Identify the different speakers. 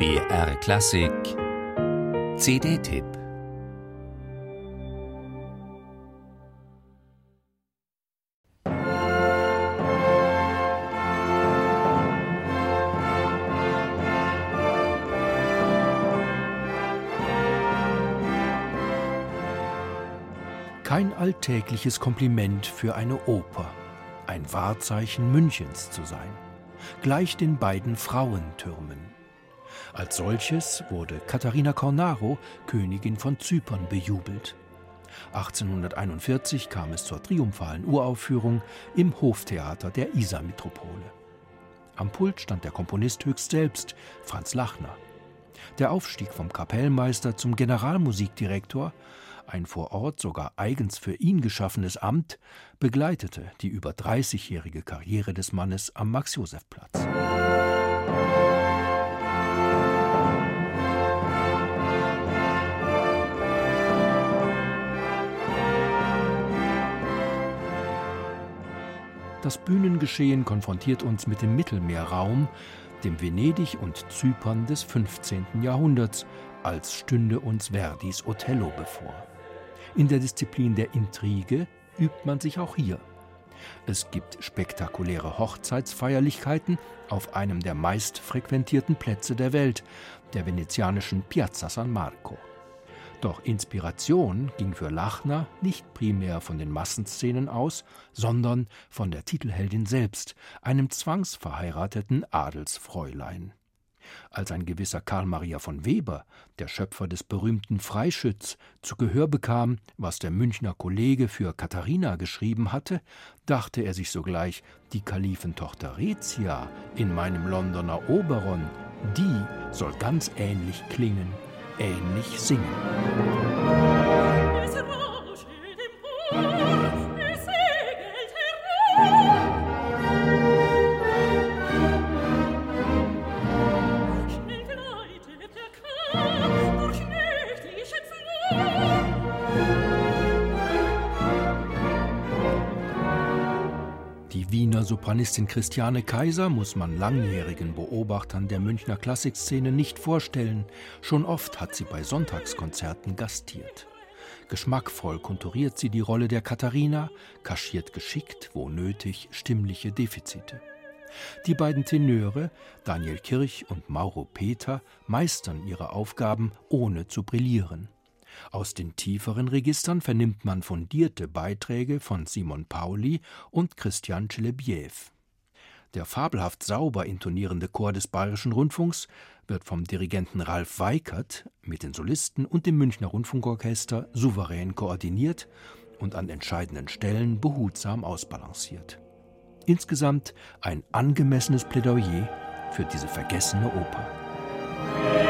Speaker 1: BR Klassik CD-Tipp
Speaker 2: Kein alltägliches Kompliment für eine Oper, ein Wahrzeichen Münchens zu sein, gleich den beiden Frauentürmen. Als solches wurde Katharina Cornaro Königin von Zypern bejubelt. 1841 kam es zur triumphalen Uraufführung im Hoftheater der Isar-Metropole. Am Pult stand der Komponist höchst selbst, Franz Lachner. Der Aufstieg vom Kapellmeister zum Generalmusikdirektor ein vor Ort sogar eigens für ihn geschaffenes Amt, begleitete die über 30-jährige Karriere des Mannes am Max-Josef-Platz. Das Bühnengeschehen konfrontiert uns mit dem Mittelmeerraum, dem Venedig und Zypern des 15. Jahrhunderts, als stünde uns Verdis Othello bevor. In der Disziplin der Intrige übt man sich auch hier. Es gibt spektakuläre Hochzeitsfeierlichkeiten auf einem der meist frequentierten Plätze der Welt, der venezianischen Piazza San Marco. Doch Inspiration ging für Lachner nicht primär von den Massenszenen aus, sondern von der Titelheldin selbst, einem zwangsverheirateten Adelsfräulein. Als ein gewisser Karl Maria von Weber, der Schöpfer des berühmten Freischütz, zu Gehör bekam, was der Münchner Kollege für Katharina geschrieben hatte, dachte er sich sogleich, die Kalifentochter Rezia in meinem Londoner Oberon, die soll ganz ähnlich klingen, ähnlich singen. Wiener Sopranistin Christiane Kaiser muss man langjährigen Beobachtern der Münchner Klassikszene nicht vorstellen. Schon oft hat sie bei Sonntagskonzerten gastiert. Geschmackvoll konturiert sie die Rolle der Katharina, kaschiert geschickt, wo nötig, stimmliche Defizite. Die beiden Tenöre, Daniel Kirch und Mauro Peter, meistern ihre Aufgaben ohne zu brillieren. Aus den tieferen Registern vernimmt man fundierte Beiträge von Simon Pauli und Christian Celebiev. Der fabelhaft sauber intonierende Chor des Bayerischen Rundfunks wird vom Dirigenten Ralf Weikert mit den Solisten und dem Münchner Rundfunkorchester souverän koordiniert und an entscheidenden Stellen behutsam ausbalanciert. Insgesamt ein angemessenes Plädoyer für diese vergessene Oper.